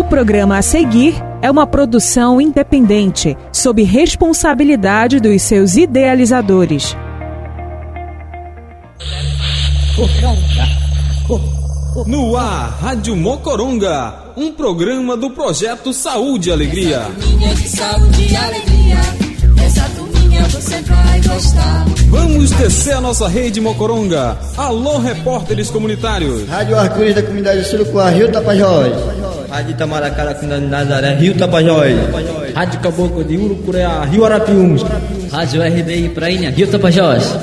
O programa a seguir é uma produção independente, sob responsabilidade dos seus idealizadores. No ar, Rádio Mocoronga, um programa do projeto Saúde e Alegria. Essa turminha de saúde e alegria, essa turminha você vai gostar. Vamos descer a nossa rede Mocoronga. Alô, repórteres comunitários. Rádio Arco-Íris da comunidade Surucuá, Rio Tapajós. Rádio Itamaracá da comunidade Nazaré, Rio Tapajós. Rádio Caboclo de Urucureá, Rio Arapiuns. Rádio RDI Prainha, Rio Tapajós.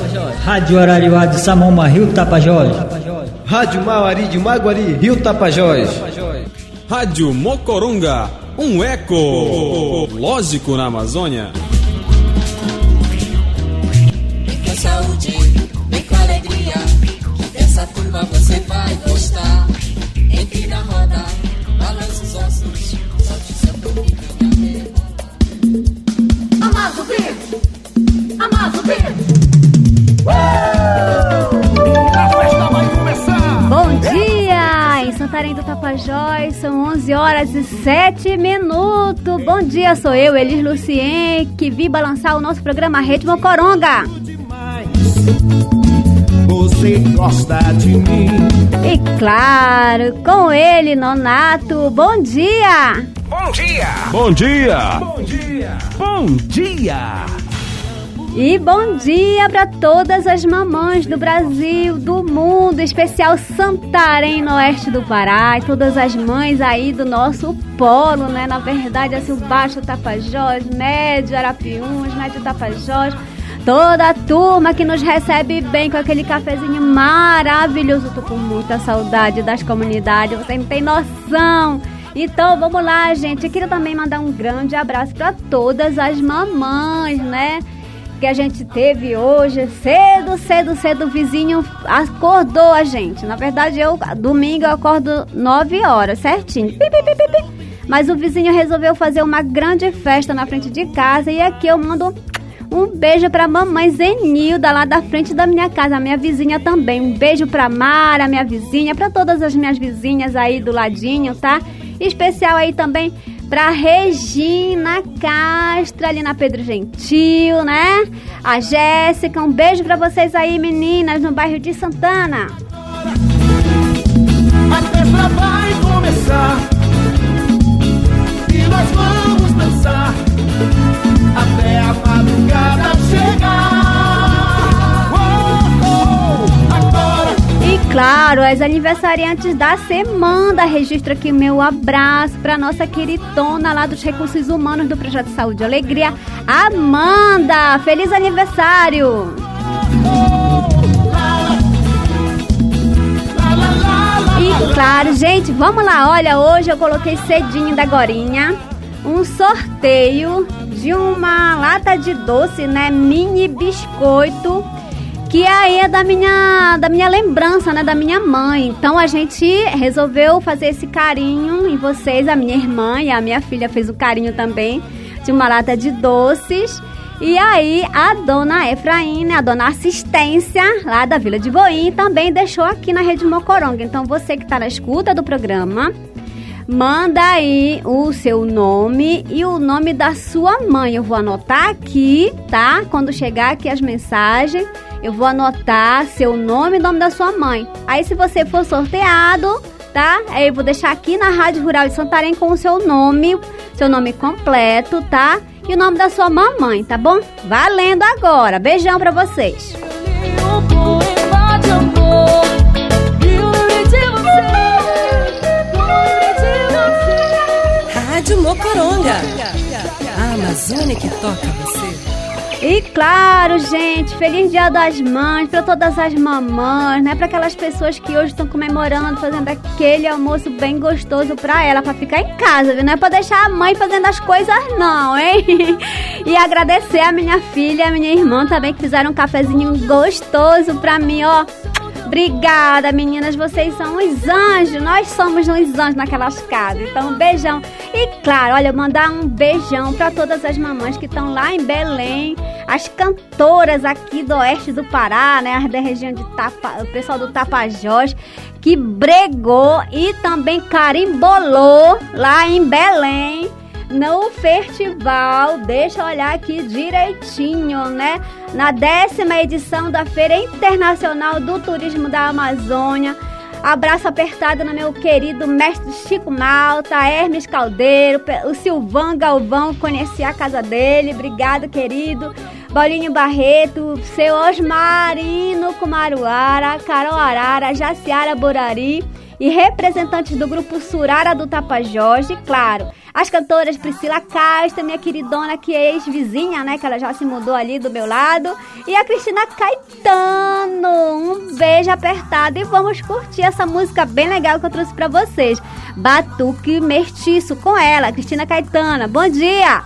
Rádio Arariuá de Samoma, Rio Tapajós. Rádio Mauari de Maguari, Rio Tapajós. Rádio Mocoronga, um eco lógico na Amazônia. Tapajós, são 11 horas e 7 minutos. Bom dia, sou eu, Elis Lucien, que vim balançar o nosso programa Rede Mocoronga. Você gosta de mim. E claro, com ele, Nonato. Bom dia! Bom dia! Bom dia! Bom dia! Bom dia! E bom dia para todas as mamães do Brasil, do mundo, especial Santarém, no oeste do Pará, e todas as mães aí do nosso polo, né? Na verdade, assim, o Baixo Tapajós, Médio Arapiuns, Médio Tapajós, toda a turma que nos recebe bem com aquele cafezinho maravilhoso. Tô com muita saudade das comunidades, você não tem noção. Então vamos lá, gente. Eu queria também mandar um grande abraço para todas as mamães, né? Que a gente teve hoje, cedo, cedo, cedo, o vizinho acordou a gente. Na verdade, eu, domingo, eu acordo 9 horas, certinho. Pi, pi, pi. Mas o vizinho resolveu fazer uma grande festa na frente de casa e aqui eu mando um beijo pra mamãe Zenilda, lá da frente da minha casa, a minha vizinha também. Um beijo pra Mara, minha vizinha, pra todas as minhas vizinhas aí do ladinho, tá? Especial aí também pra Regina Castro, ali na Pedro Gentil, né? A Jéssica, um beijo pra vocês aí, meninas, no bairro de Santana. A festa vai começar e nós vamos dançar até a madrugada chegar. Claro, as aniversariantes da semana, registro aqui meu abraço para nossa queridona lá dos Recursos Humanos do Projeto Saúde e Alegria, Amanda. Feliz aniversário! E claro, gente, vamos lá. Olha, hoje eu coloquei cedinho da Gorinha um sorteio de uma lata de doce, né? Mini biscoito que aí é da minha, da minha lembrança, né, da minha mãe. Então a gente resolveu fazer esse carinho em vocês, a minha irmã e a minha filha fez o carinho também de uma lata de doces. E aí a dona Efraína, a dona assistência lá da Vila de Boim, também deixou aqui na Rede Mocoronga. Então você que está na escuta do programa, manda aí o seu nome e o nome da sua mãe. Eu vou anotar aqui, tá? Quando chegar aqui as mensagens, eu vou anotar seu nome e nome da sua mãe. Aí se você for sorteado, tá? Aí eu vou deixar aqui na Rádio Rural de Santarém com o seu nome, seu nome completo, tá? E o nome da sua mamãe, tá bom? Valendo agora. Beijão pra vocês. Rádio Mocoronga. A Amazônia que toca. E claro, gente, feliz Dia das Mães para todas as mamães, né? Para aquelas pessoas que hoje estão comemorando, fazendo aquele almoço bem gostoso para ela, para ficar em casa, viu? Não é para deixar a mãe fazendo as coisas não, hein? E agradecer a minha filha, a minha irmã também que fizeram um cafezinho gostoso para mim, ó. Obrigada, meninas. Vocês são os anjos. Nós somos os anjos naquelas casas. Então, um beijão. E claro, olha, mandar um beijão para todas as mamães que estão lá em Belém, as cantoras aqui do oeste do Pará, né? As da região de Tapa, o pessoal do Tapajós, que bregou e também carimbolou lá em Belém no festival. Deixa eu olhar aqui direitinho, né? Na décima edição da Feira Internacional do Turismo da Amazônia. Abraço apertado no meu querido mestre Chico Malta, Hermes Caldeiro, o Galvão, conheci a casa dele. Obrigado, querido. Bolinho Barreto, seu Osmarino Kumaruara, Carol Arara, Jaciara Borari e representantes do grupo Surara do Tapajós, e claro, as cantoras Priscila Castro, minha queridona que é ex-vizinha, né, que ela já se mudou ali do meu lado, e a Cristina Caetano. Um beijo apertado e vamos curtir essa música bem legal que eu trouxe para vocês. Batuque Mestiço com ela, Cristina Caetano. Bom dia!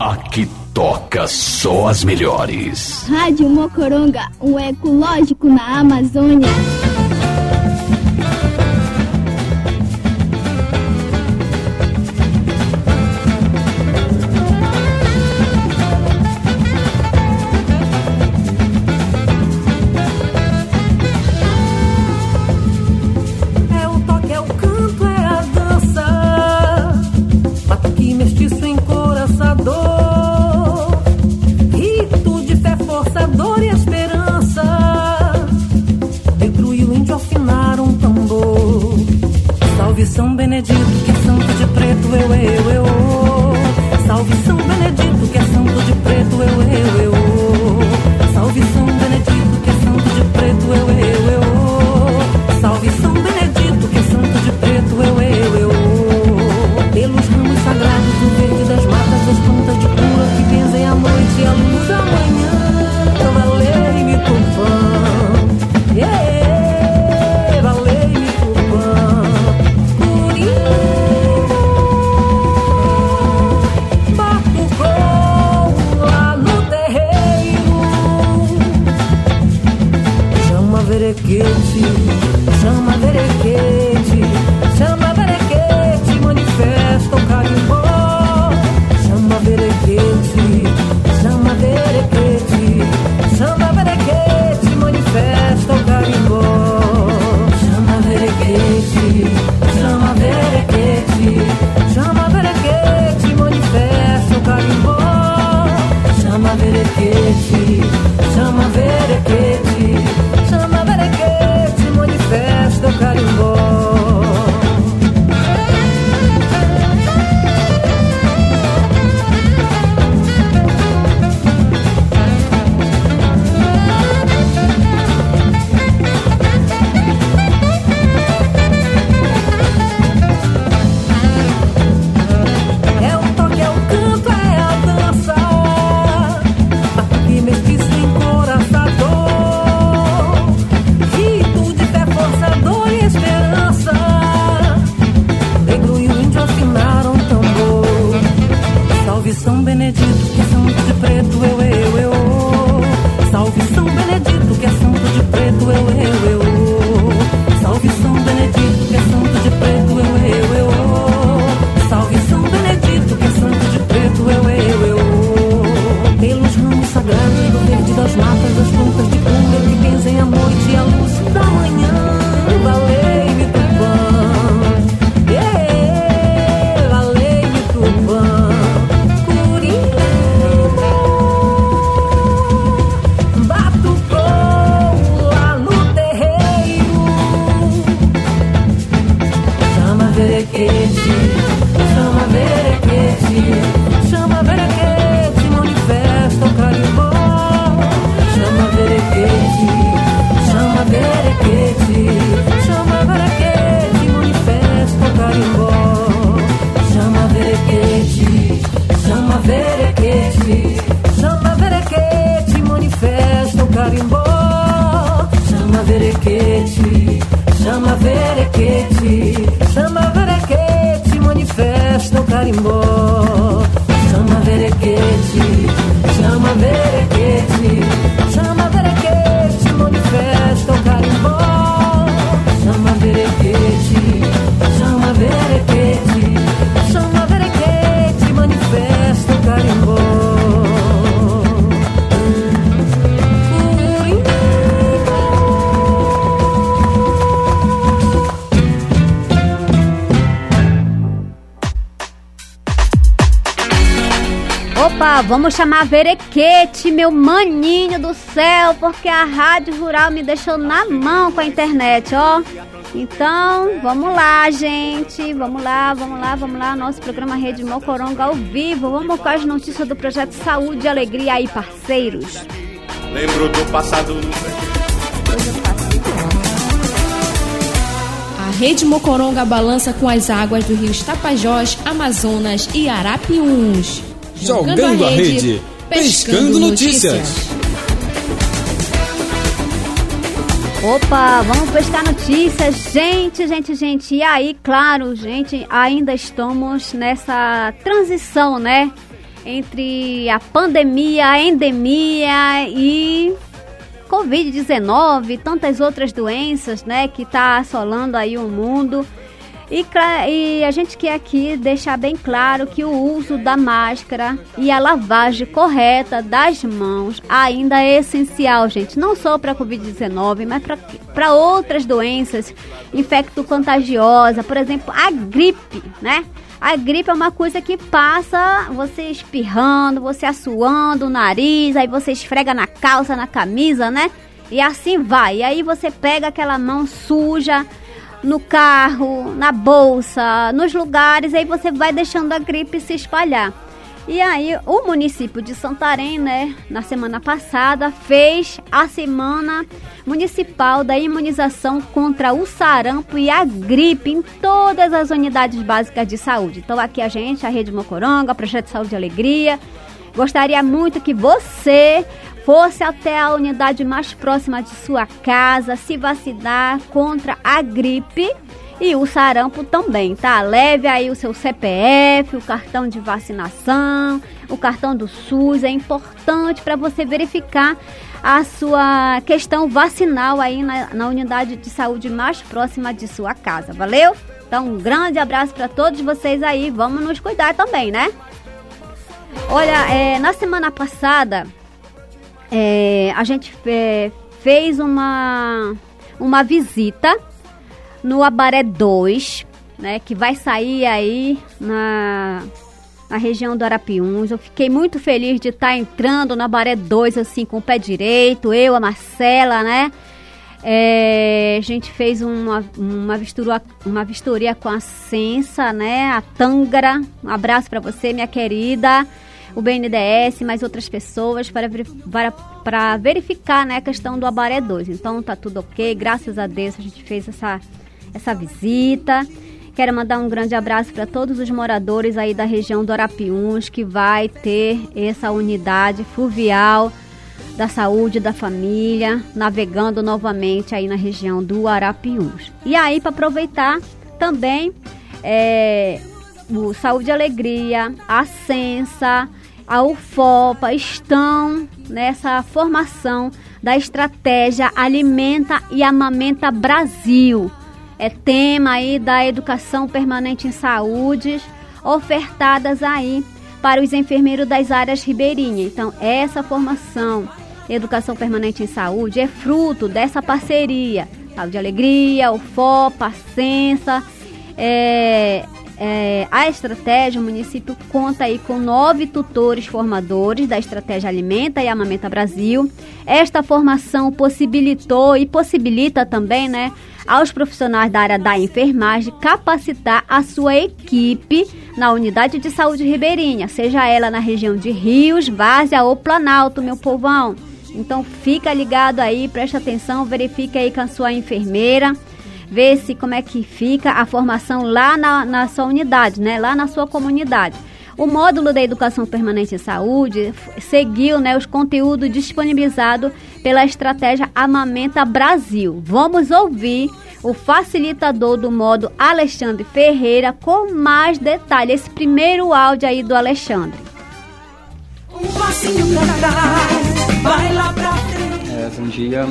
Aqui toca só as melhores. Rádio Mocoronga, um ecológico na Amazônia. Vamos chamar Verequete, meu maninho do céu, porque a Rádio Rural me deixou na mão com a internet, ó. Então, vamos lá, gente. Vamos lá, vamos lá, vamos lá. Nosso programa Rede Mocoronga ao vivo. Vamos com as notícias do projeto Saúde e Alegria aí, parceiros. Lembro do passado A Rede Mocoronga balança com as águas do rio Tapajós, Amazonas e Arapiuns. Jogando a rede, pescando notícias. Opa, vamos pescar notícias. Gente, gente, gente. E aí, claro, gente, ainda estamos nessa transição, né? Entre a pandemia, a endemia e Covid-19 e tantas outras doenças, né? Que tá assolando aí o mundo. E, e, a gente quer aqui deixar bem claro que o uso da máscara e a lavagem correta das mãos ainda é essencial, gente. Não só para a Covid-19, mas para outras doenças infecto-contagiosa, por exemplo, a gripe, né? A gripe é uma coisa que passa você espirrando, você assoando o nariz, aí você esfrega na calça, na camisa, né? E assim vai. E aí você pega aquela mão suja no carro, na bolsa, nos lugares, aí você vai deixando a gripe se espalhar. E aí, o município de Santarém, né, na semana passada, fez a semana municipal da imunização contra o sarampo e a gripe em todas as unidades básicas de saúde. Então, aqui a gente, a Rede Mocoronga, Projeto de Saúde e Alegria, gostaria muito que você fosse até a unidade mais próxima de sua casa se vacinar contra a gripe e o sarampo também, tá? Leve aí o seu CPF, o cartão de vacinação, o cartão do SUS, é importante para você verificar a sua questão vacinal aí na, na, unidade de saúde mais próxima de sua casa, valeu? Então, um grande abraço para todos vocês aí, vamos nos cuidar também, né? Olha, é, na semana passada é, a gente é, fez uma, uma visita no Abaré 2, né, que vai sair aí na, na região do Arapiuns. Eu fiquei muito feliz de estar tá entrando no Abaré 2, assim, com o pé direito, eu, a Marcela, né? É, a gente fez uma, uma, vistoria, uma vistoria com a Sensa, né? A Tângara. Um abraço para você, minha querida o BNDES, mais outras pessoas para, para, para verificar né, a questão do Abaré 2. Então tá tudo ok, graças a Deus a gente fez essa, essa visita. Quero mandar um grande abraço para todos os moradores aí da região do Arapiuns que vai ter essa unidade fluvial da saúde da família, navegando novamente aí na região do Arapiuns. E aí, para aproveitar também é, o Saúde e Alegria, a Sensa, a UFOPA estão nessa formação da estratégia Alimenta e Amamenta Brasil. É tema aí da educação permanente em saúde, ofertadas aí para os enfermeiros das áreas ribeirinhas. Então, essa formação, Educação Permanente em Saúde, é fruto dessa parceria. Saúde e Alegria, UFOPA, Sensa, é, é, a estratégia, o município conta aí com nove tutores formadores da estratégia Alimenta e Amamenta Brasil. Esta formação possibilitou e possibilita também, né, aos profissionais da área da enfermagem capacitar a sua equipe na unidade de saúde ribeirinha, seja ela na região de Rios, Várzea ou Planalto, meu povão. Então fica ligado aí, presta atenção, verifique aí com a sua enfermeira ver se como é que fica a formação lá na, na sua unidade, né? Lá na sua comunidade. O módulo da Educação Permanente em Saúde seguiu né, os conteúdos disponibilizados pela estratégia Amamenta Brasil. Vamos ouvir o facilitador do modo Alexandre Ferreira com mais detalhes. Esse primeiro áudio aí do Alexandre. Um passinho pra trás, vai lá pra É, bom dia.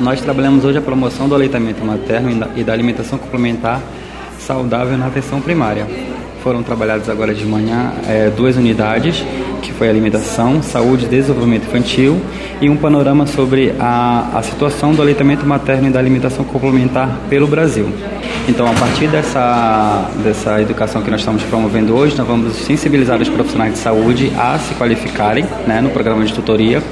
Nós trabalhamos hoje a promoção do aleitamento materno e da alimentação complementar saudável na atenção primária. Foram trabalhadas agora de manhã é, duas unidades que foi alimentação, saúde e desenvolvimento infantil, e um panorama sobre a, a situação do aleitamento materno e da alimentação complementar pelo Brasil. Então, a partir dessa, dessa educação que nós estamos promovendo hoje, nós vamos sensibilizar os profissionais de saúde a se qualificarem né, no programa de tutoria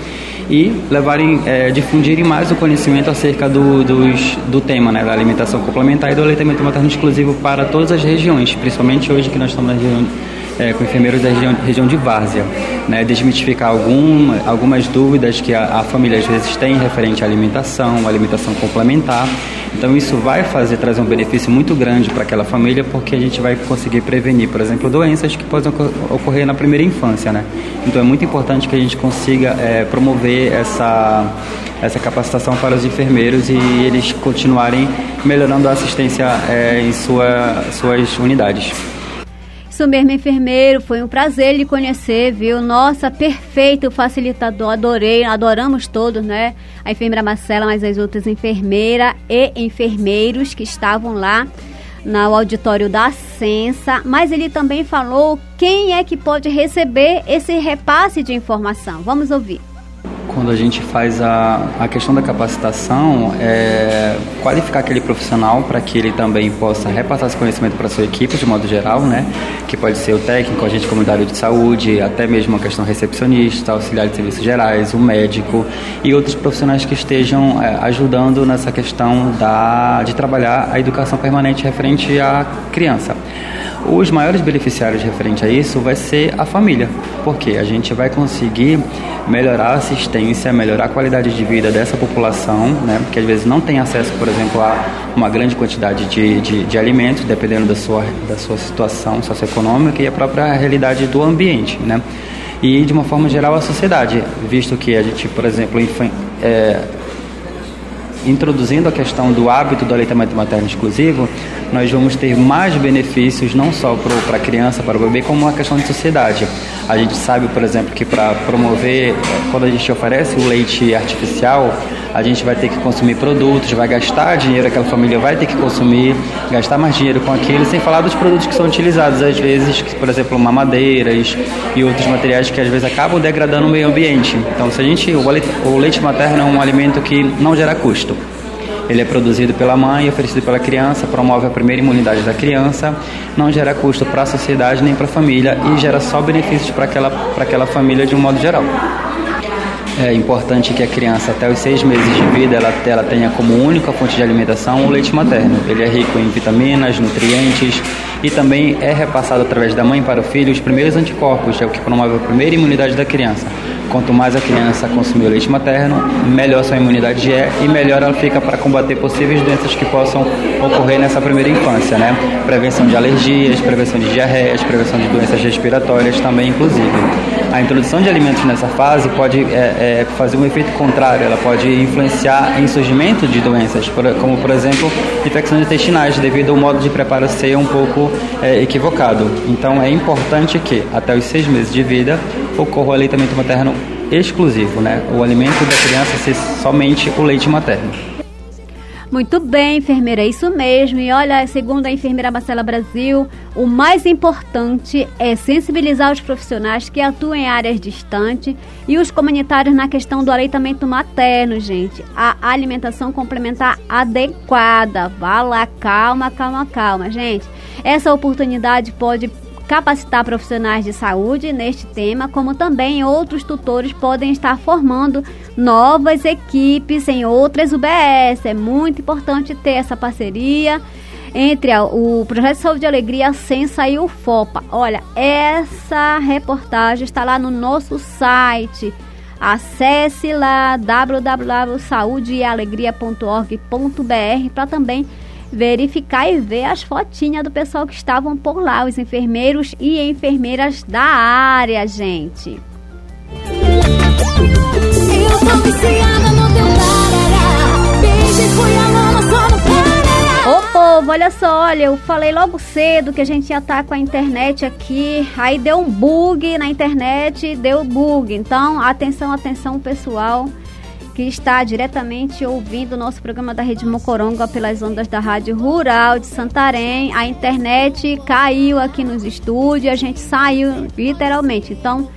e levarem, é, difundirem mais o conhecimento acerca do, dos, do tema né, da alimentação complementar e do aleitamento materno exclusivo para todas as regiões, principalmente hoje que nós estamos na região é, com enfermeiros da região, região de Várzea, né, desmitificar alguma, algumas dúvidas que a, a, família às vezes tem referente à alimentação, alimentação complementar. Então isso vai fazer trazer um benefício muito grande para aquela família, porque a gente vai conseguir prevenir, por exemplo, doenças que podem ocorrer na primeira infância, né? Então é muito importante que a gente consiga é, promover essa essa capacitação para os enfermeiros e eles continuarem melhorando a assistência é, em sua, suas unidades. Isso mesmo, enfermeiro. Foi um prazer lhe conhecer, viu? Nossa, perfeito facilitador. Adorei, adoramos todos, né? A enfermeira Marcela, mas as outras enfermeiras e enfermeiros que estavam lá no auditório da Sensa, mas ele também falou quem é que pode receber esse repasse de informação. Vamos ouvir quando a gente faz a, a questão da capacitação, é qualificar aquele profissional para que ele também possa repassar esse conhecimento para sua equipe, de modo geral, né? Que pode ser o técnico, agente comunitário de saúde, até mesmo a questão recepcionista, auxiliar de serviços gerais, o médico e outros profissionais que estejam é, ajudando nessa questão da, de trabalhar a educação permanente referente à criança. Os maiores beneficiários referente a isso vai ser a família, porque a gente vai conseguir melhorar a assistência, melhorar a qualidade de vida dessa população, né? que às vezes não tem acesso, por exemplo, a uma grande quantidade de, de, de alimentos, dependendo da sua, da sua situação socioeconômica e a própria realidade do ambiente. Né? E, de uma forma geral, a sociedade, visto que a gente, por exemplo, é, introduzindo a questão do hábito do aleitamento materno exclusivo, nós vamos ter mais benefícios não só para a criança, para o bebê, como uma questão de sociedade. A gente sabe, por exemplo, que para promover, quando a gente oferece o leite artificial, a gente vai ter que consumir produtos, vai gastar dinheiro, aquela família vai ter que consumir, gastar mais dinheiro com aquilo, sem falar dos produtos que são utilizados, às vezes, por exemplo, mamadeiras e outros materiais que às vezes acabam degradando o meio ambiente. Então, se a gente, o leite materno é um alimento que não gera custo. Ele é produzido pela mãe, oferecido pela criança, promove a primeira imunidade da criança, não gera custo para a sociedade nem para a família e gera só benefícios para aquela, aquela família de um modo geral. É importante que a criança, até os seis meses de vida, ela, ela tenha como única fonte de alimentação o leite materno. Ele é rico em vitaminas, nutrientes e também é repassado através da mãe para o filho os primeiros anticorpos, é o que promove a primeira imunidade da criança. Quanto mais a criança consumir leite materno, melhor sua imunidade é e melhor ela fica para combater possíveis doenças que possam ocorrer nessa primeira infância, né? Prevenção de alergias, prevenção de diarreias, prevenção de doenças respiratórias também, inclusive. A introdução de alimentos nessa fase pode é, é, fazer um efeito contrário, ela pode influenciar em surgimento de doenças, como por exemplo infecções intestinais, devido ao modo de preparo ser um pouco é, equivocado. Então é importante que até os seis meses de vida ocorra o aleitamento materno exclusivo, né? O alimento da criança ser somente o leite materno. Muito bem, enfermeira, é isso mesmo. E olha, segundo a enfermeira Marcela Brasil, o mais importante é sensibilizar os profissionais que atuam em áreas distantes e os comunitários na questão do aleitamento materno, gente. A alimentação complementar adequada. Vá lá, calma, calma, calma, gente. Essa oportunidade pode capacitar profissionais de saúde neste tema, como também outros tutores podem estar formando novas equipes em outras UBS. É muito importante ter essa parceria entre o Projeto de Saúde e Alegria, a Sensa e o FOPA. Olha, essa reportagem está lá no nosso site. Acesse lá www.saudeealegria.org.br para também verificar e ver as fotinhas do pessoal que estavam por lá, os enfermeiros e enfermeiras da área, gente. Eu tô viciada no teu Beijo foi a só no Ô povo, olha só, olha, eu falei logo cedo que a gente ia estar tá com a internet aqui, aí deu um bug na internet, deu bug. Então, atenção, atenção pessoal que está diretamente ouvindo o nosso programa da Rede Mocoronga pelas ondas da Rádio Rural de Santarém. A internet caiu aqui nos estúdios, a gente saiu literalmente. Então,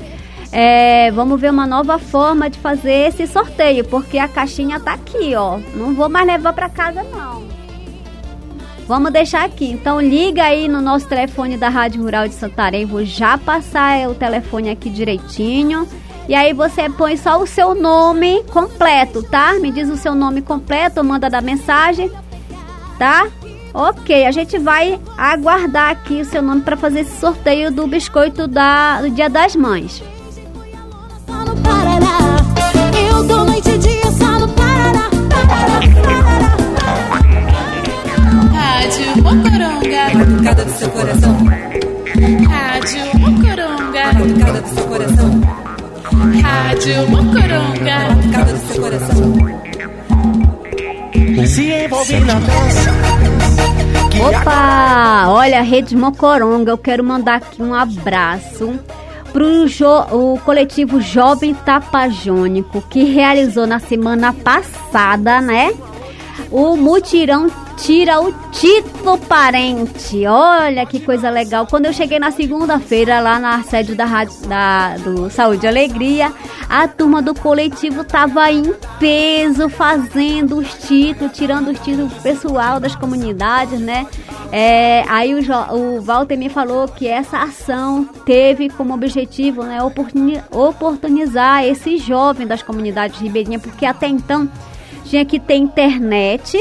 É, vamos ver uma nova forma de fazer esse sorteio, porque a caixinha tá aqui, ó. Não vou mais levar para casa não. Vamos deixar aqui. Então liga aí no nosso telefone da Rádio Rural de Santarém. Vou já passar o telefone aqui direitinho. E aí você põe só o seu nome completo, tá? Me diz o seu nome completo, manda da mensagem, tá? Ok, a gente vai aguardar aqui o seu nome para fazer esse sorteio do biscoito da, do Dia das Mães. Rádio Mocoronga. Batucada do seu coração. Rádio Mocoronga. Batucada do seu coração. Rádio Mocoronga. Batucada do seu coração. Se envolve na dança. Opa! Olha, Rede Mocoronga, eu quero mandar aqui um abraço pro jo o coletivo Jovem Tapajônico, que realizou na semana passada, né? O mutirão tira o título parente. Olha que coisa legal. Quando eu cheguei na segunda-feira lá na sede da rádio da, do Saúde e Alegria, a turma do coletivo tava em peso fazendo os títulos, tirando os títulos pessoal das comunidades, né? É, aí o, o Walter me falou que essa ação teve como objetivo né, oportuni- oportunizar esse jovem das comunidades ribeirinhas, porque até então tinha que ter internet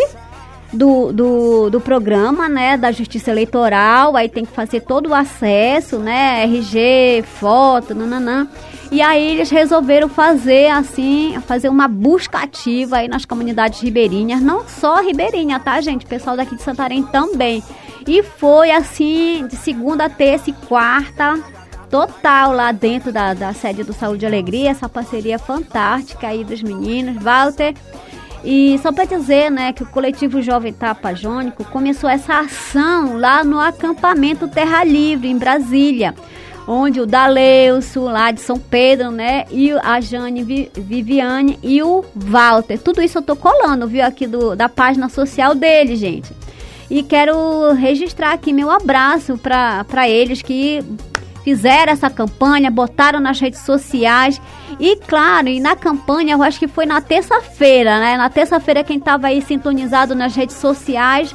do, do, do programa, né, da Justiça Eleitoral, aí tem que fazer todo o acesso, né, RG, foto, nananã. E aí eles resolveram fazer assim, fazer uma busca ativa aí nas comunidades ribeirinhas, não só ribeirinha, tá, gente? Pessoal daqui de Santarém também. E foi assim, de segunda, terça e quarta, total lá dentro da, da sede do Saúde e Alegria, essa parceria fantástica aí dos meninos, Walter. E só para dizer, né, que o coletivo Jovem Tapajônico começou essa ação lá no acampamento Terra Livre, em Brasília, onde o Daleuço, lá de São Pedro, né, e a Jane Vi- Viviane e o Walter. Tudo isso eu tô colando, viu, aqui do, da página social dele, gente. E quero registrar aqui meu abraço para eles que fizeram essa campanha, botaram nas redes sociais. E claro, e na campanha, eu acho que foi na terça-feira, né? Na terça-feira, quem estava aí sintonizado nas redes sociais,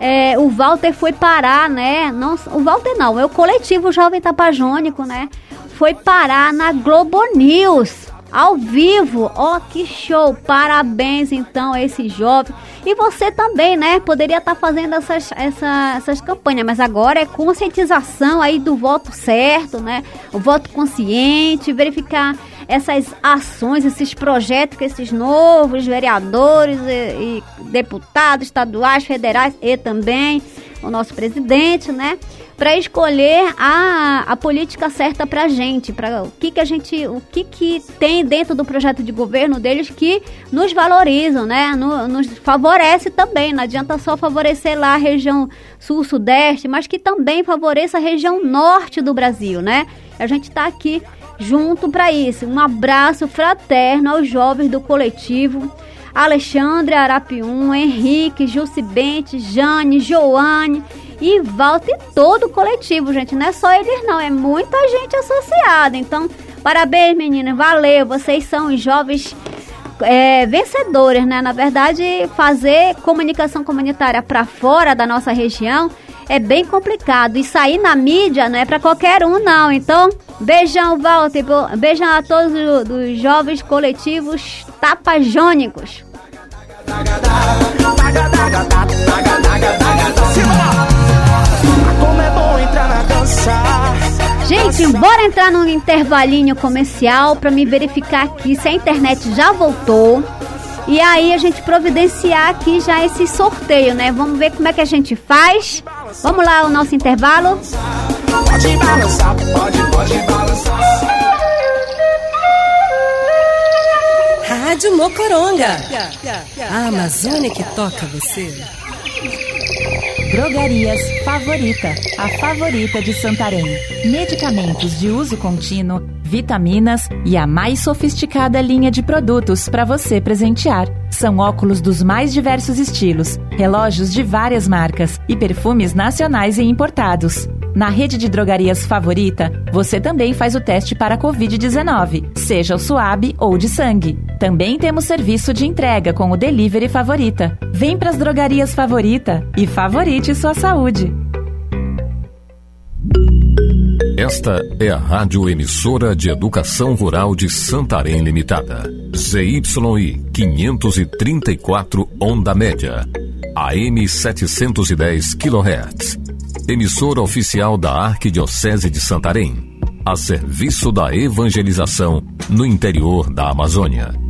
é, o Walter foi parar, né? Não, o Walter não, é o coletivo Jovem Tapajônico, né? Foi parar na Globo News. Ao vivo, ó que show! Parabéns então a esse jovem. E você também, né? Poderia estar fazendo essas, essa- essas campanhas, mas agora é conscientização aí do voto certo, né? O voto consciente, verificar essas ações, esses projetos que esses novos vereadores e, e deputados estaduais, federais e também o nosso presidente, né? Para escolher a, a política certa para a gente, para o que que a gente, o que que tem dentro do projeto de governo deles que nos valorizam, né? No- nos favorece também. Não adianta só favorecer lá a região sul-sudeste, mas que também favoreça a região norte do Brasil, né? A gente está aqui junto para isso. Um abraço fraterno aos jovens do coletivo. Alexandre Arapium, Henrique, Jucibente, Jane, Joane e Walter e todo o coletivo, gente. Não é só eles não, é muita gente associada. Então, parabéns, meninas. Valeu, vocês são os jovens é, vencedores, né? Na verdade, fazer comunicação comunitária para fora da nossa região é bem complicado. E sair na mídia não é para qualquer um, não. Então, beijão, Walter. Beijão a todos os, jovens coletivos tapajônicos. Como Gente, bora entrar num intervalinho comercial para me verificar aqui se a internet já voltou. E aí a gente providenciar aqui já esse sorteio, né? Vamos ver como é que a gente faz. Vamos lá, o nosso intervalo. Pode balançar, pode, pode balançar. Rádio Mocoronga. A Amazônia que toca você. Drogarias Favorita, a favorita de Santarém. Medicamentos de uso contínuo, vitaminas e a mais sofisticada linha de produtos para você presentear. São óculos dos mais diversos estilos, relógios de várias marcas e perfumes nacionais e importados. Na rede de drogarias favorita, você também faz o teste para a Covid-19, seja o suave ou de sangue. Também temos serviço de entrega com o Delivery Favorita. Vem para as drogarias favorita e favorite sua saúde. Esta é a Rádio Emissora de Educação Rural de Santarém Limitada. ZYI 534 Onda Média. AM 710 kHz. Emissora oficial da Arquidiocese de Santarém. A serviço da evangelização no interior da Amazônia.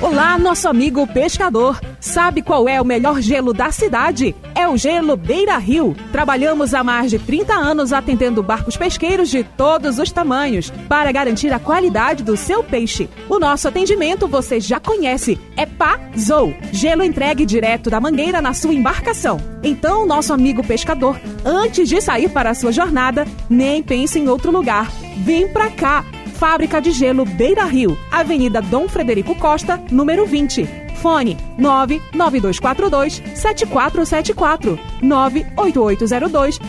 Olá, nosso amigo pescador. Sabe qual é o melhor gelo da cidade? É o Gelo Beira Rio. Trabalhamos há mais de 30 anos atendendo barcos pesqueiros de todos os tamanhos para garantir a qualidade do seu peixe. O nosso atendimento você já conhece. É Pazou. Gelo entregue direto da mangueira na sua embarcação. Então, nosso amigo pescador, antes de sair para a sua jornada, nem pense em outro lugar. Vem pra cá. Fábrica de Gelo Beira Rio, Avenida Dom Frederico Costa, número 20. Fone 99242 7474 98802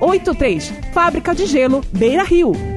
0083. Fábrica de Gelo Beira Rio.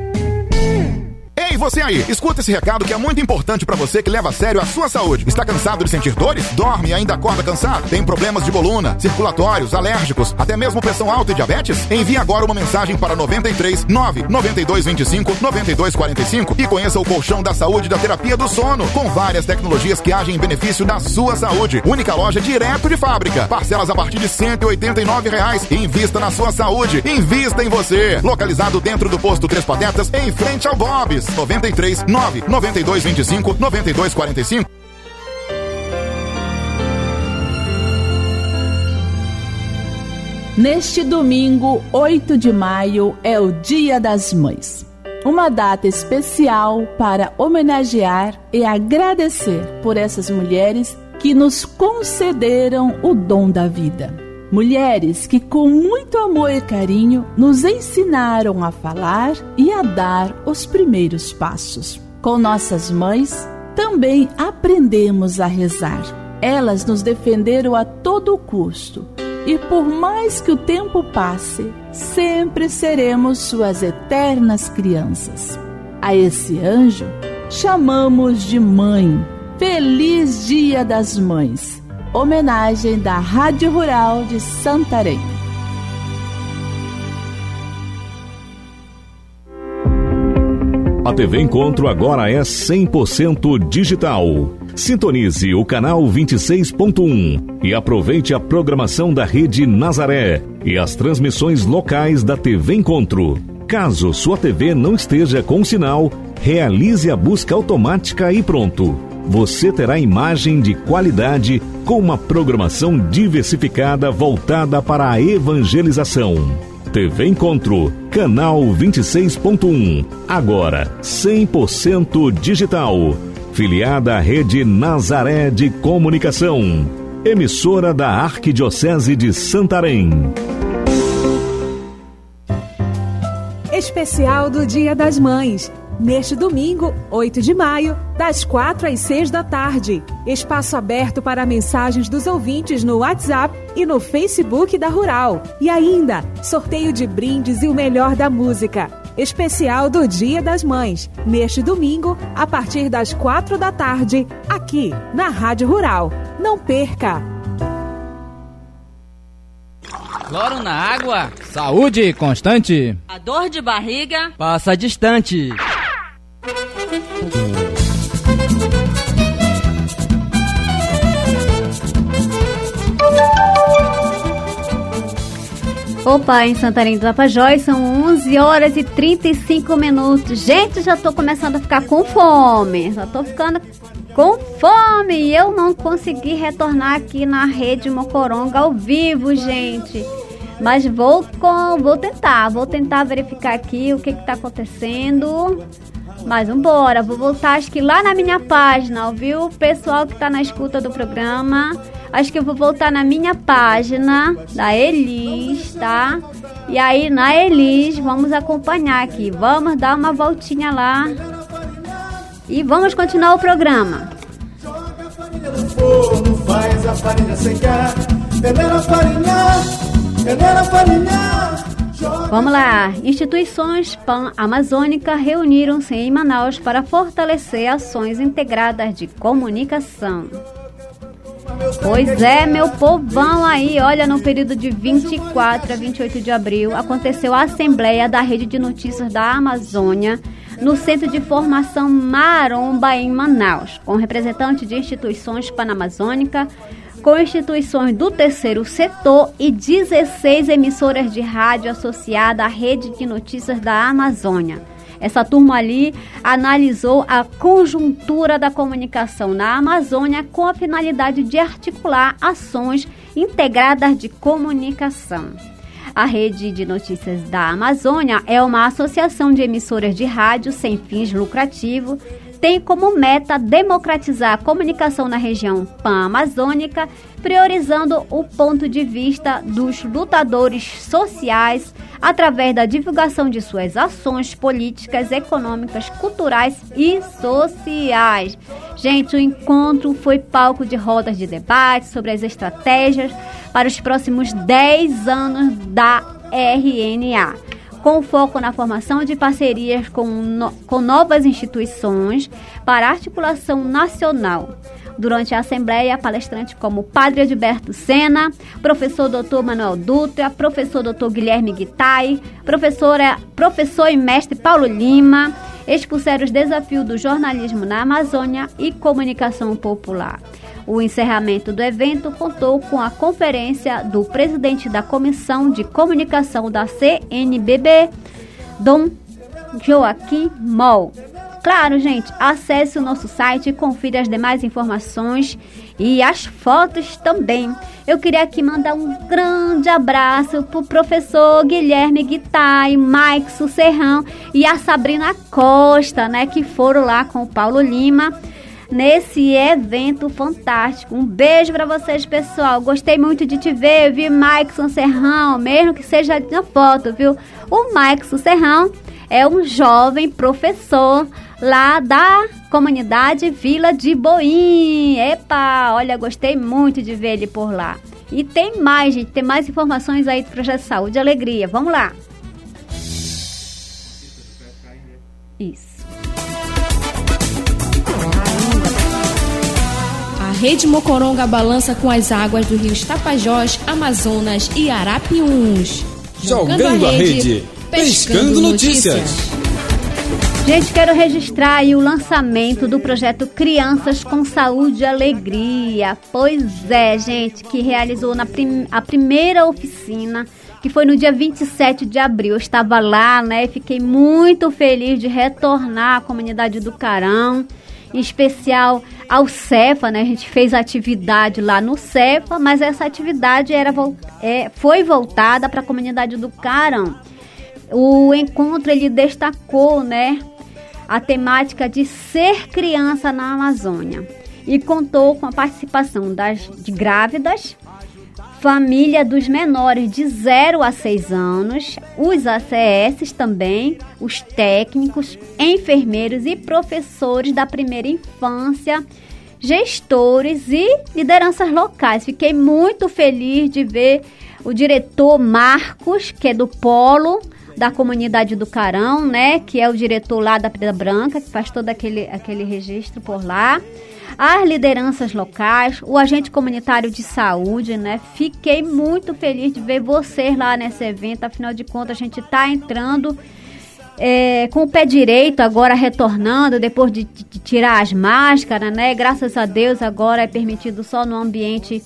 Você aí, escuta esse recado que é muito importante para você que leva a sério a sua saúde. Está cansado de sentir dores? Dorme e ainda acorda cansado? Tem problemas de coluna, circulatórios, alérgicos, até mesmo pressão alta e diabetes? Envie agora uma mensagem para 93 9 92 25 92 45 e conheça o colchão da saúde da terapia do sono, com várias tecnologias que agem em benefício da sua saúde. Única loja direto de fábrica. Parcelas a partir de 189 reais. Invista na sua saúde. Invista em você. Localizado dentro do posto Três Patetas, em frente ao Bob's. 93 9 92 25 92 45. Neste domingo, 8 de maio, é o Dia das Mães. Uma data especial para homenagear e agradecer por essas mulheres que nos concederam o dom da vida. Mulheres que, com muito amor e carinho, nos ensinaram a falar e a dar os primeiros passos. Com nossas mães, também aprendemos a rezar. Elas nos defenderam a todo custo e por mais que o tempo passe, sempre seremos suas eternas crianças. A esse anjo chamamos de mãe. Feliz Dia das Mães! Homenagem da Rádio Rural de Santarém. A TV Encontro agora é 100% digital. Sintonize o canal 26.1 e aproveite a programação da Rede Nazaré e as transmissões locais da TV Encontro. Caso sua TV não esteja com sinal, realize a busca automática e pronto. Você terá imagem de qualidade com uma programação diversificada voltada para a evangelização. TV Encontro, canal 26.1, agora 100% digital. Filiada à Rede Nazaré de Comunicação. Emissora da Arquidiocese de Santarém. Especial do Dia das Mães. Neste domingo, 8 de maio, das 4 às 6 da tarde. Espaço aberto para mensagens dos ouvintes no WhatsApp e no Facebook da Rural. E ainda, sorteio de brindes e o melhor da música. Especial do Dia das Mães. Neste domingo, a partir das 4 da tarde, aqui na Rádio Rural. Não perca! Cloro na água, saúde constante. A dor de barriga passa distante. Opa, em Santarém do Tapajós são 11 horas e 35 minutos. Gente, já tô começando a ficar com fome. Já tô ficando com fome e eu não consegui retornar aqui na rede Mocoronga ao vivo, gente. Mas vou com, vou tentar, vou tentar verificar aqui o que está acontecendo. Mas vambora, vou voltar acho que lá na minha página, viu? Pessoal que está na escuta do programa, acho que eu vou voltar na minha página da Elis, tá? E aí na Elis vamos acompanhar aqui, vamos dar uma voltinha lá e vamos continuar o programa. Joga a farinha no forno, faz a farinha secar, peneira a farinha Vamos lá! Instituições pan-amazônicas reuniram-se em Manaus para fortalecer ações integradas de comunicação. Pois é, meu povão aí, olha, no período de 24 a 28 de abril, aconteceu a Assembleia da Rede de Notícias da Amazônia no Centro de Formação Maromba, em Manaus, com representantes de instituições panamazônicas, com instituições do terceiro setor e 16 emissoras de rádio associadas à Rede de Notícias da Amazônia. Essa turma ali analisou a conjuntura da comunicação na Amazônia com a finalidade de articular ações integradas de comunicação. A Rede de Notícias da Amazônia é uma associação de emissoras de rádio sem fins lucrativos tem como meta democratizar a comunicação na região pan-amazônica, priorizando o ponto de vista dos lutadores sociais através da divulgação de suas ações políticas, econômicas, culturais e sociais. Gente, o encontro foi palco de rodas de debate sobre as estratégias para os próximos 10 anos da RNA com foco na formação de parcerias com, no, com novas instituições para articulação nacional. Durante a Assembleia, palestrantes como Padre Edberto Sena, professor Dr. Manuel Dutra, professor Dr. Guilherme Guitai, professora, professor e mestre Paulo Lima, expuseram os desafios do jornalismo na Amazônia e comunicação popular. O encerramento do evento contou com a conferência do presidente da Comissão de Comunicação da CNBB, Dom Joaquim Moll. Claro, gente, acesse o nosso site e confira as demais informações e as fotos também. Eu queria aqui mandar um grande abraço pro professor Guilherme Guitai, Mike Serrão e a Sabrina Costa, né, que foram lá com o Paulo Lima nesse evento fantástico. Um beijo para vocês, pessoal. Gostei muito de te ver, viu, Maikson Serrão, mesmo que seja na foto, viu? O Maikson Serrão é um jovem professor lá da comunidade Vila de Boim. Epa, olha, gostei muito de ver ele por lá. E tem mais, gente, tem mais informações aí do Projeto Saúde e Alegria. Vamos lá. Rede Mocoronga balança com as águas do rio Tapajós, Amazonas e Arapiuns. Jogando a rede, pescando notícias. Gente, quero registrar aí o lançamento do projeto Crianças com Saúde e Alegria. Pois é, gente, que realizou na prim a primeira oficina, que foi no dia 27 de abril. Eu estava lá, né? Fiquei muito feliz de retornar à comunidade do Carão especial ao Cefa, né? A gente fez atividade lá no Cefa, mas essa atividade era, é, foi voltada para a comunidade do Carão. O encontro ele destacou, né, a temática de ser criança na Amazônia e contou com a participação das de grávidas, família dos menores de 0 a 6 anos, os ACS também, os técnicos, enfermeiros e professores da primeira infância, gestores e lideranças locais. Fiquei muito feliz de ver o diretor Marcos, que é do Polo, da comunidade do Carão, né? Que é o diretor lá da Pedra Branca, que faz todo aquele, aquele registro por lá as lideranças locais, o agente comunitário de saúde, né? Fiquei muito feliz de ver vocês lá nesse evento. Afinal de contas, a gente está entrando é, com o pé direito agora retornando depois de, de, tirar as máscaras, né? Graças a Deus agora é permitido só no ambiente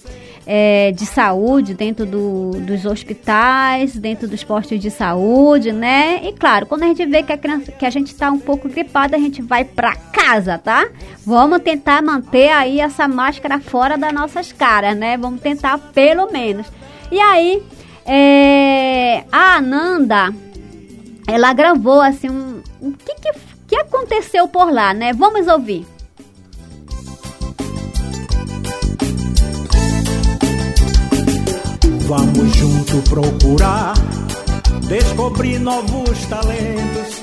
é, de saúde, dentro do, dos hospitais, dentro dos postos de saúde, né? E claro, quando a gente vê que a, criança, que a gente está um pouco gripada, a gente vai para casa, tá? Vamos tentar manter aí essa máscara fora das nossas caras, né? Vamos tentar pelo menos. E aí, é, a Ananda, ela gravou assim um, o que, que, que aconteceu por lá, né? Vamos ouvir. Vamos junto procurar, descobrir novos talentos,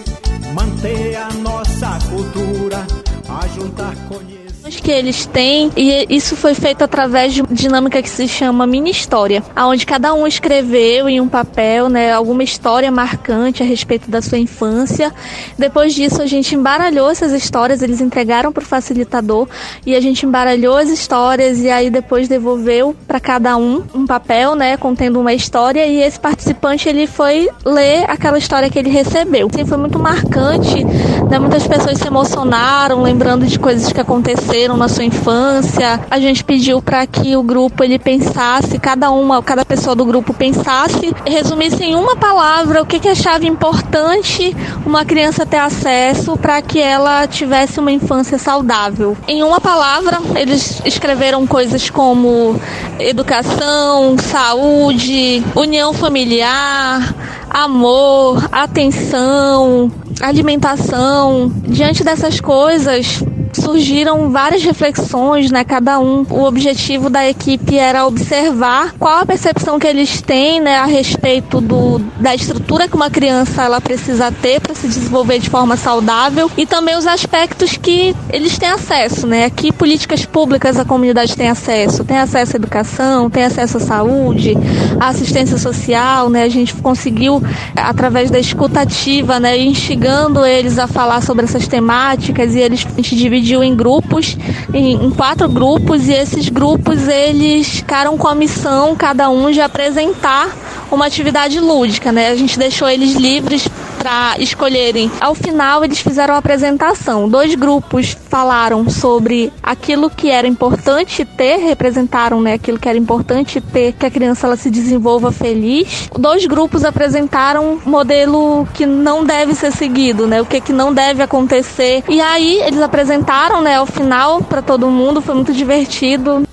manter a nossa cultura, ajudar a. que eles têm e isso foi feito através de uma dinâmica que se chama mini história, aonde cada um escreveu em um papel, né, alguma história marcante a respeito da sua infância. Depois disso a gente embaralhou essas histórias, eles entregaram para o facilitador e a gente embaralhou as histórias e aí depois devolveu para cada um um papel, né, contendo uma história e esse participante ele foi ler aquela história que ele recebeu. Assim, foi muito marcante, né, muitas pessoas se emocionaram lembrando de coisas que aconteceram na sua infância. A gente pediu para que o grupo ele pensasse, cada uma, cada pessoa do grupo pensasse, resumisse em uma palavra o que, que achava importante uma criança ter acesso para que ela tivesse uma infância saudável. Em uma palavra, eles escreveram coisas como educação, saúde, união familiar, amor, atenção, alimentação. Diante dessas coisas, surgiram várias reflexões, né? Cada um, o objetivo da equipe era observar qual a percepção que eles têm, né, a respeito do, da estrutura que uma criança ela precisa ter para se desenvolver de forma saudável e também os aspectos que eles têm acesso, né? Que políticas públicas a comunidade tem acesso? Tem acesso à educação, tem acesso à saúde, à assistência social, né? A gente conseguiu através da escutativa, né, instigando eles a falar sobre essas temáticas e eles a gente divide dividiu em grupos, em, em, quatro grupos, e esses grupos eles ficaram com a missão, cada um, de apresentar uma atividade lúdica, né? A gente deixou eles livres para escolherem. Ao final, eles fizeram a apresentação. Dois grupos falaram sobre aquilo que era importante ter, representaram né, aquilo que era importante ter, que a criança ela se desenvolva feliz. Dois grupos apresentaram um modelo que não deve ser seguido, né? O que, que não deve acontecer. E aí eles apresentaram, né, ao final para todo mundo, foi muito divertido.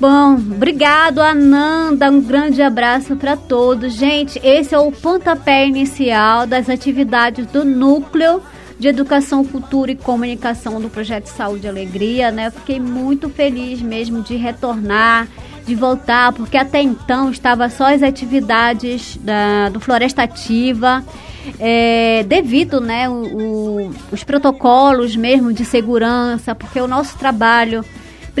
Bom, obrigado, Ananda. Um grande abraço para todos. Gente, esse é o pontapé inicial das atividades do núcleo de Educação, Cultura e Comunicação do Projeto Saúde e Alegria, né? Eu fiquei muito feliz mesmo de retornar, de voltar, porque até então estava só as atividades da, do Floresta Ativa, é, devido, né, o, o, os protocolos mesmo de segurança, porque o nosso trabalho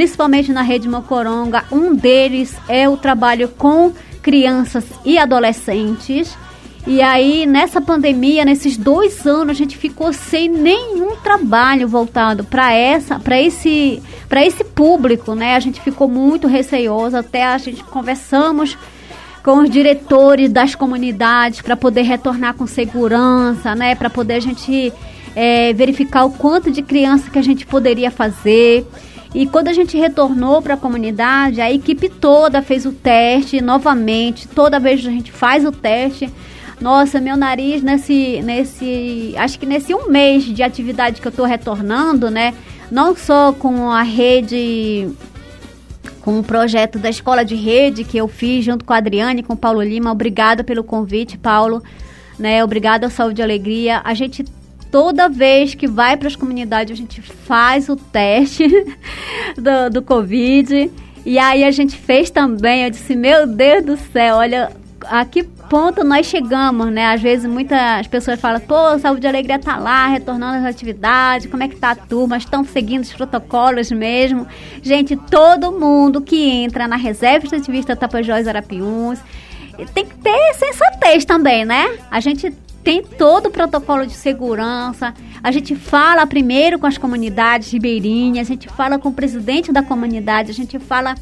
principalmente na rede Mocoronga. Um deles é o trabalho com crianças e adolescentes. E aí, nessa pandemia, nesses dois anos, a gente ficou sem nenhum trabalho voltado para essa, para esse, para esse público, né? A gente ficou muito receoso, até a gente conversamos com os diretores das comunidades para poder retornar com segurança, né? Para poder a gente é, verificar o quanto de criança que a gente poderia fazer. E quando a gente retornou para a comunidade, a equipe toda fez o teste novamente. Toda vez que a gente faz o teste, nossa, meu nariz nesse, nesse, acho que nesse um mês de atividade que eu estou retornando, né? Não só com a rede, com o projeto da escola de rede que eu fiz junto com a Adriane e com o Paulo Lima. Obrigada pelo convite, Paulo. Né? Obrigada Saúde e Alegria. A gente toda vez que vai para as comunidades, a gente faz o teste do, do Covid. E aí a gente fez também, eu disse, meu Deus do céu, olha a que ponto nós chegamos, né? Às vezes muitas pessoas falam, pô, Saúde e Alegria tá lá, retornando às atividades, como é que tá a turma? Estão seguindo os protocolos mesmo? Gente, todo mundo que entra na reserva estativista Tapajós Arapiuns tem que ter sensatez também, né? A gente tem todo o protocolo de segurança. A gente fala primeiro com as comunidades ribeirinhas, a gente fala com o presidente da comunidade, a gente fala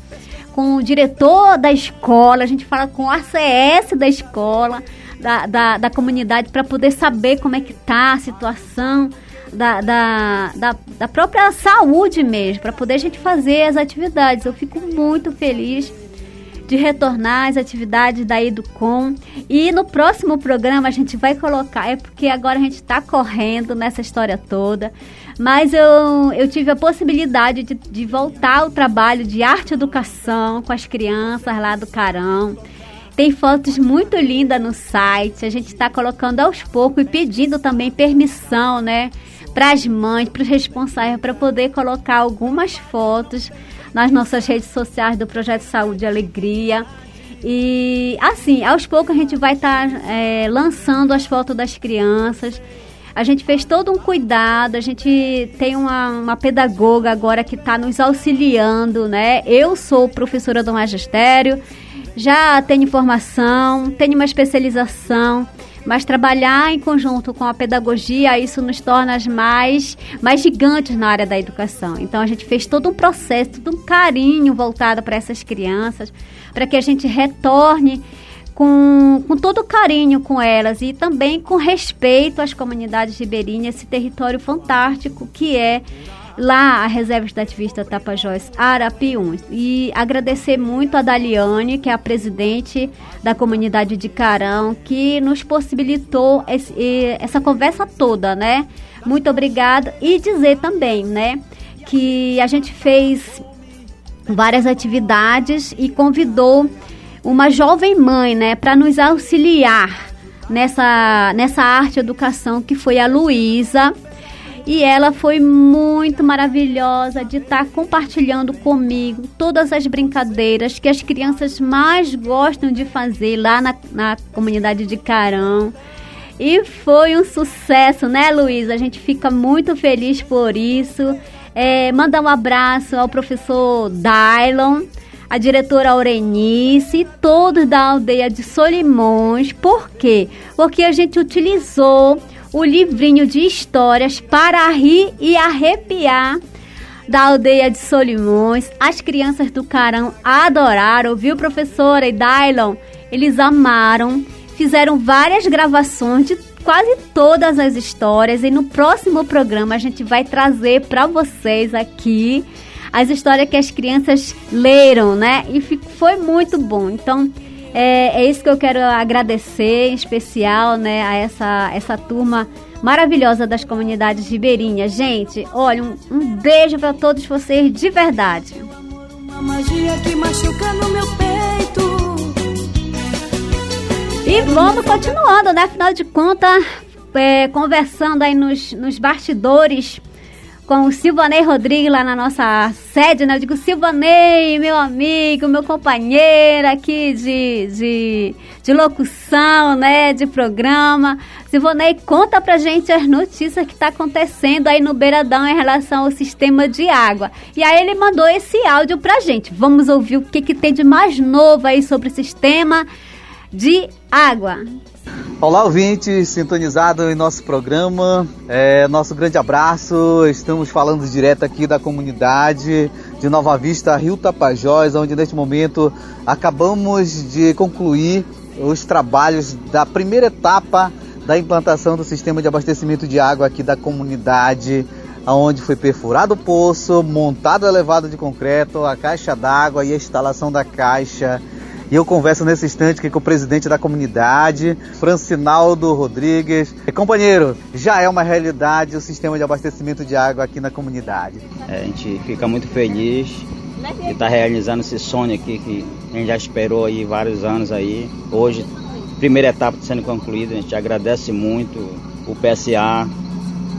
com o diretor da escola, a gente fala com o ACS da escola, da, da, da comunidade, para poder saber como é que está a situação da, da, da, da própria saúde mesmo, para poder a gente fazer as atividades. Eu fico muito feliz de retornar às atividades da Educom. E no próximo programa a gente vai colocar, é porque agora a gente está correndo nessa história toda, mas eu, eu tive a possibilidade de, de voltar ao trabalho de arte e educação com as crianças lá do Carão. Tem fotos muito lindas no site. A gente está colocando aos poucos e pedindo também permissão, né, para as mães, para os responsáveis, para poder colocar algumas fotos nas nossas redes sociais do Projeto Saúde e Alegria. E assim, aos poucos a gente vai estar tá, é, lançando as fotos das crianças. A gente fez todo um cuidado, a gente tem uma, uma pedagoga agora que está nos auxiliando, né? Eu sou professora do magistério, já tenho formação, tenho uma especialização mas trabalhar em conjunto com a pedagogia, isso nos torna mais, mais gigantes na área da educação. Então a gente fez todo um processo, todo um carinho voltado para essas crianças, para que a gente retorne com, com todo carinho com elas e também com respeito às comunidades ribeirinhas, esse território fantástico que é lá a Reserva Extrativista Tapajós Arapiuns. E agradecer muito a Daliane, que é a presidente da comunidade de Carão, que nos possibilitou esse, essa conversa toda, né? Muito obrigada. E dizer também, né, que a gente fez várias atividades e convidou uma jovem mãe, né, para nos auxiliar nessa, nessa arte educação que foi a Luísa e ela foi muito maravilhosa de estar tá compartilhando comigo todas as brincadeiras que as crianças mais gostam de fazer lá na, na comunidade de Carão. E foi um sucesso, né, Luísa? A gente fica muito feliz por isso. É, mandar um abraço ao professor Dylon, a diretora Aurenice todos da aldeia de Solimões. Por quê? Porque a gente utilizou o livrinho de histórias para rir e arrepiar da aldeia de Solimões. As crianças do Carão adoraram, viu, professora e Dylon? Eles amaram, fizeram várias gravações de quase todas as histórias e no próximo programa a gente vai trazer para vocês aqui as histórias que as crianças leram, né? E foi muito bom. Então, é, é isso que eu quero agradecer, em especial, né, a essa, essa turma maravilhosa das comunidades ribeirinhas. Gente, olha, um, um beijo para todos vocês de verdade. Uma magia que machuca no meu peito. E vamos continuando, né? Afinal de contas, é, conversando aí nos, nos bastidores com o Silvanei Rodrigues lá na nossa sede, né? Eu digo, Silvanei, meu amigo, meu companheiro aqui de, de, de locução, né? De programa. Silvanei, conta pra gente as notícias que tá acontecendo aí no Beiradão em relação ao sistema de água. E aí ele mandou esse áudio pra gente. Vamos ouvir o que, que tem de mais novo aí sobre o sistema de água. Olá, ouvintes, sintonizado em nosso programa. É, nosso grande abraço. Estamos falando direto aqui da comunidade de Nova Vista, Rio Tapajós, onde neste momento acabamos de concluir os trabalhos da primeira etapa da implantação do sistema de abastecimento de água aqui da comunidade, onde foi perfurado o poço, montado o elevado de concreto, a caixa d'água e a instalação da caixa e eu converso nesse instante aqui com o presidente da comunidade, Francinaldo Rodrigues. E, companheiro, já é uma realidade o sistema de abastecimento de água aqui na comunidade. É, a gente fica muito feliz de estar tá realizando esse sonho aqui que a gente já esperou aí vários anos aí. Hoje, primeira etapa sendo concluída, a gente agradece muito o PSA,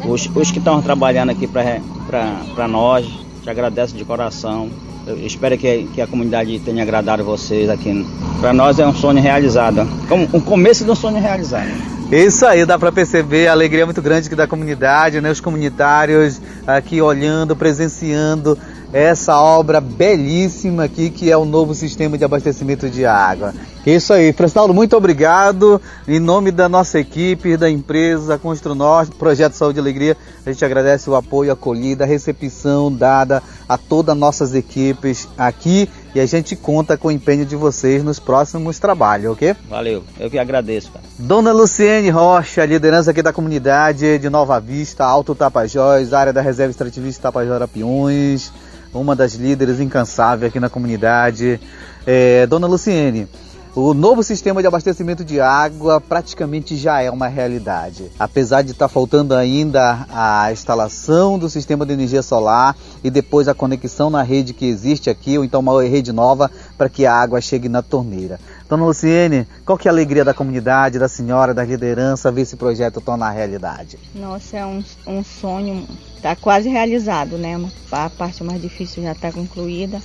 os, os que estão trabalhando aqui para nós, te agradeço de coração. Eu espero que, que a comunidade tenha agradado vocês aqui. Para nós é um sonho realizado. Como um começo de um sonho realizado. Isso aí, dá para perceber a alegria muito grande aqui da comunidade, né? Os comunitários aqui olhando, presenciando essa obra belíssima aqui que é o novo sistema de abastecimento de água. Isso aí, Francinaldo, muito obrigado. Em nome da nossa equipe, da empresa Construnorte, Projeto Saúde e Alegria, a gente agradece o apoio, a acolhida, a recepção dada a todas as nossas equipes aqui e a gente conta com o empenho de vocês nos próximos trabalhos, ok? Valeu, eu que agradeço. Cara. Dona Luciene Rocha, liderança aqui da comunidade de Nova Vista, Alto Tapajós, área da Reserva Extrativista Tapajós Arapiões uma das líderes incansáveis aqui na comunidade. É, Dona Luciene, o novo sistema de abastecimento de água praticamente já é uma realidade. Apesar de estar tá faltando ainda a instalação do sistema de energia solar e depois a conexão na rede que existe aqui, ou então uma rede nova para que a água chegue na torneira. Dona Luciene, qual que é a alegria da comunidade, da senhora, da liderança, ver esse projeto tornar realidade? Nossa, é um, um sonho, está quase realizado, né? A parte mais difícil já está concluída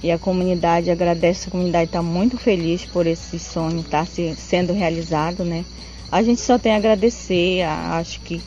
e a comunidade agradece, a comunidade está muito feliz por esse sonho estar tá se, sendo realizado, né? A gente só tem a agradecer, a, acho que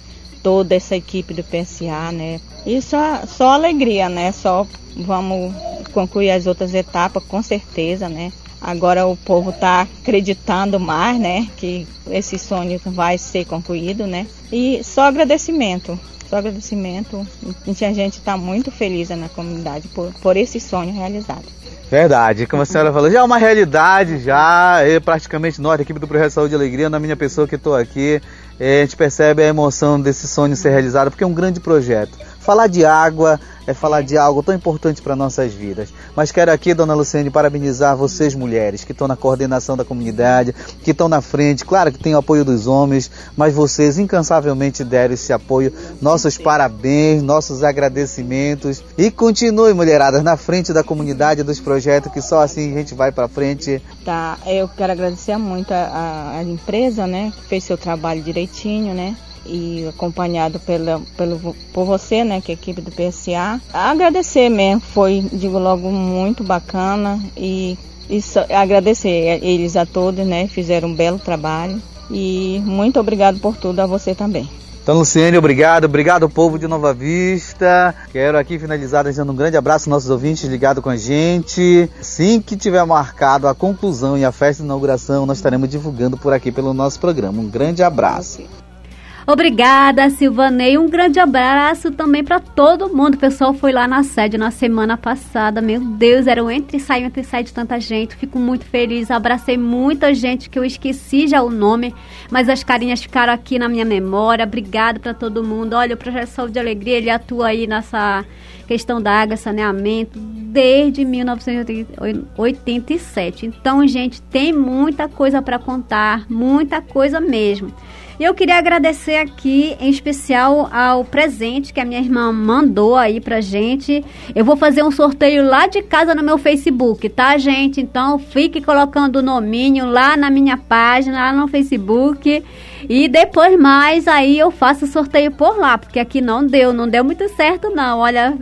toda essa equipe do PSA, né? E só, só alegria, né? Só vamos concluir as outras etapas, com certeza, né? Agora o povo está acreditando mais, né? Que esse sonho vai ser concluído, né? E só agradecimento, só agradecimento. A gente está muito feliz na comunidade por, por esse sonho realizado. Verdade, como a senhora falou, já é uma realidade, já, eu, praticamente nós, a equipe do Projeto Saúde e Alegria, na minha pessoa que estou aqui, eh, a gente percebe a emoção desse sonho ser realizado, porque é um grande projeto. Falar de água é falar de algo tão importante para nossas vidas. Mas quero aqui, dona Luciane, parabenizar vocês mulheres que estão na coordenação da comunidade, que estão na frente. Claro que tem o apoio dos homens, mas vocês incansavelmente deram esse apoio. Nossos parabéns, nossos agradecimentos e continue, mulheradas, na frente da comunidade dos projetos, que só assim a gente vai para frente. Tá, eu quero agradecer muito a, a empresa, né, que fez seu trabalho direitinho, né? E acompanhado pela, pelo, por você, né, que é a equipe do PSA. Agradecer mesmo, foi, digo logo, muito bacana e, e agradecer eles a todos, né, fizeram um belo trabalho e muito obrigado por tudo a você também. Então, Luciene, obrigado. Obrigado, povo de Nova Vista. Quero aqui finalizar deixando um grande abraço aos nossos ouvintes ligados com a gente. Assim que tiver marcado a conclusão e a festa de inauguração, nós estaremos divulgando por aqui pelo nosso programa. Um grande abraço. Obrigada, Silvanei. Um grande abraço também para todo mundo. O pessoal foi lá na sede na semana passada. Meu Deus, era um entre e sai, entre e sai de tanta gente. Fico muito feliz. Abracei muita gente que eu esqueci já o nome, mas as carinhas ficaram aqui na minha memória. Obrigada para todo mundo. Olha, o Projeto Saúde e Alegria, ele atua aí nessa questão da água, saneamento, desde 1987. Então, gente, tem muita coisa para contar, muita coisa mesmo. E eu queria agradecer aqui, em especial, ao presente que a minha irmã mandou aí pra gente. Eu vou fazer um sorteio lá de casa no meu Facebook, tá, gente? Então fique colocando o nominho lá na minha página, lá no Facebook. E depois mais aí eu faço o sorteio por lá, porque aqui não deu, não deu muito certo não. Olha,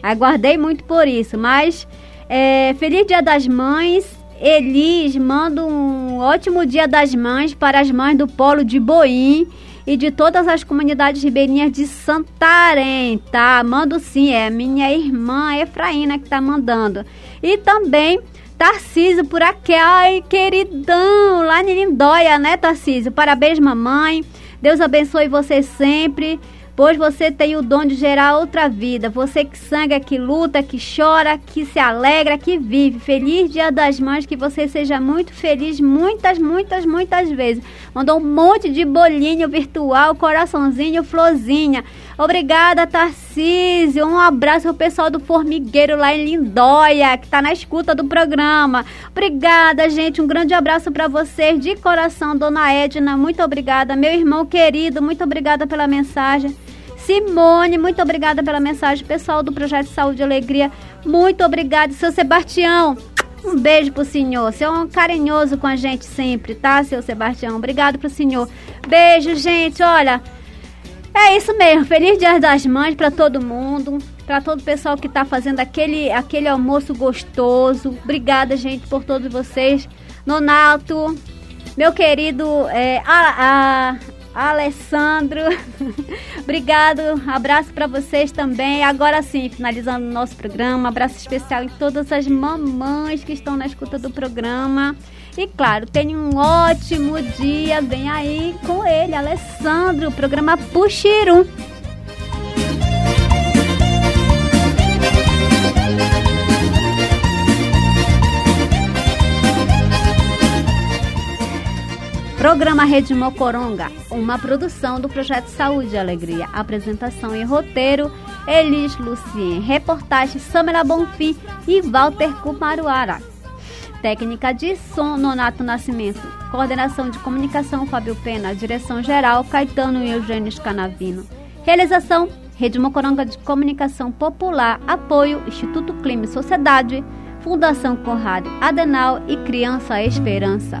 aguardei muito por isso. Mas é, feliz Dia das Mães Elis manda um ótimo dia das mães para as mães do Polo de Boim e de todas as comunidades ribeirinhas de Santarém, tá? Mando sim, é minha irmã Efraína que tá mandando. E também Tarcísio por aqui, ai queridão, lá em Lindóia, né Tarcísio? Parabéns mamãe, Deus abençoe você sempre pois você tem o dom de gerar outra vida. Você que sangra, que luta, que chora, que se alegra, que vive. Feliz Dia das Mães, que você seja muito feliz muitas, muitas, muitas vezes. Mandou um monte de bolinho virtual, coraçãozinho, florzinha. Obrigada, Tarcísio. Um abraço ao pessoal do Formigueiro lá em Lindóia, que está na escuta do programa. Obrigada, gente. Um grande abraço para vocês de coração, dona Edna. Muito obrigada. Meu irmão querido, muito obrigada pela mensagem. Simone, muito obrigada pela mensagem. Pessoal do Projeto Saúde e Alegria, muito obrigada. Seu Sebastião, um beijo pro senhor. Seu é um carinhoso com a gente sempre, tá, seu Sebastião? Obrigado pro senhor. Beijo, gente. Olha, é isso mesmo. Feliz Dia das Mães para todo mundo. Para todo o pessoal que tá fazendo aquele, aquele almoço gostoso. Obrigada, gente, por todos vocês. Nonato, meu querido é, a Alessandro. Obrigado. Abraço para vocês também. Agora sim, finalizando o nosso programa, abraço especial em todas as mamães que estão na escuta do programa. E claro, tenha um ótimo dia. Vem aí com ele, Alessandro, programa Puxirum. Programa Rede Mocoronga, uma produção do Projeto Saúde e Alegria. Apresentação e roteiro, Elis Lucien. Reportagem, Samela Bonfim e Walter Kumaruara. Técnica de som, Nonato Nascimento. Coordenação de comunicação, Fábio Pena. Direção geral, Caetano e Eugênio Canavino. Realização, Rede Mocoronga de Comunicação Popular. Apoio, Instituto Clima e Sociedade. Fundação Conrado Adenal e Criança Esperança.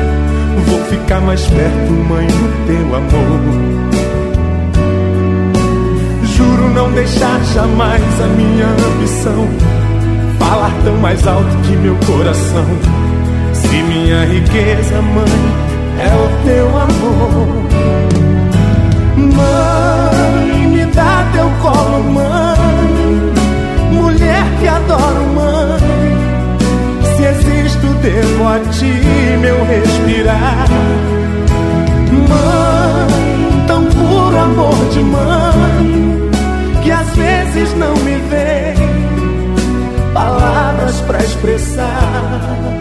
Vou ficar mais perto, mãe, do teu amor. Juro não deixar jamais a minha ambição falar tão mais alto que meu coração. Se minha riqueza, mãe, é o teu amor. Mãe, me dá teu colo, mãe. Mulher que adoro, mãe. Se existo, devo a ti meu respirar. Mãe, tão puro amor de mãe, que às vezes não me vem palavras pra expressar.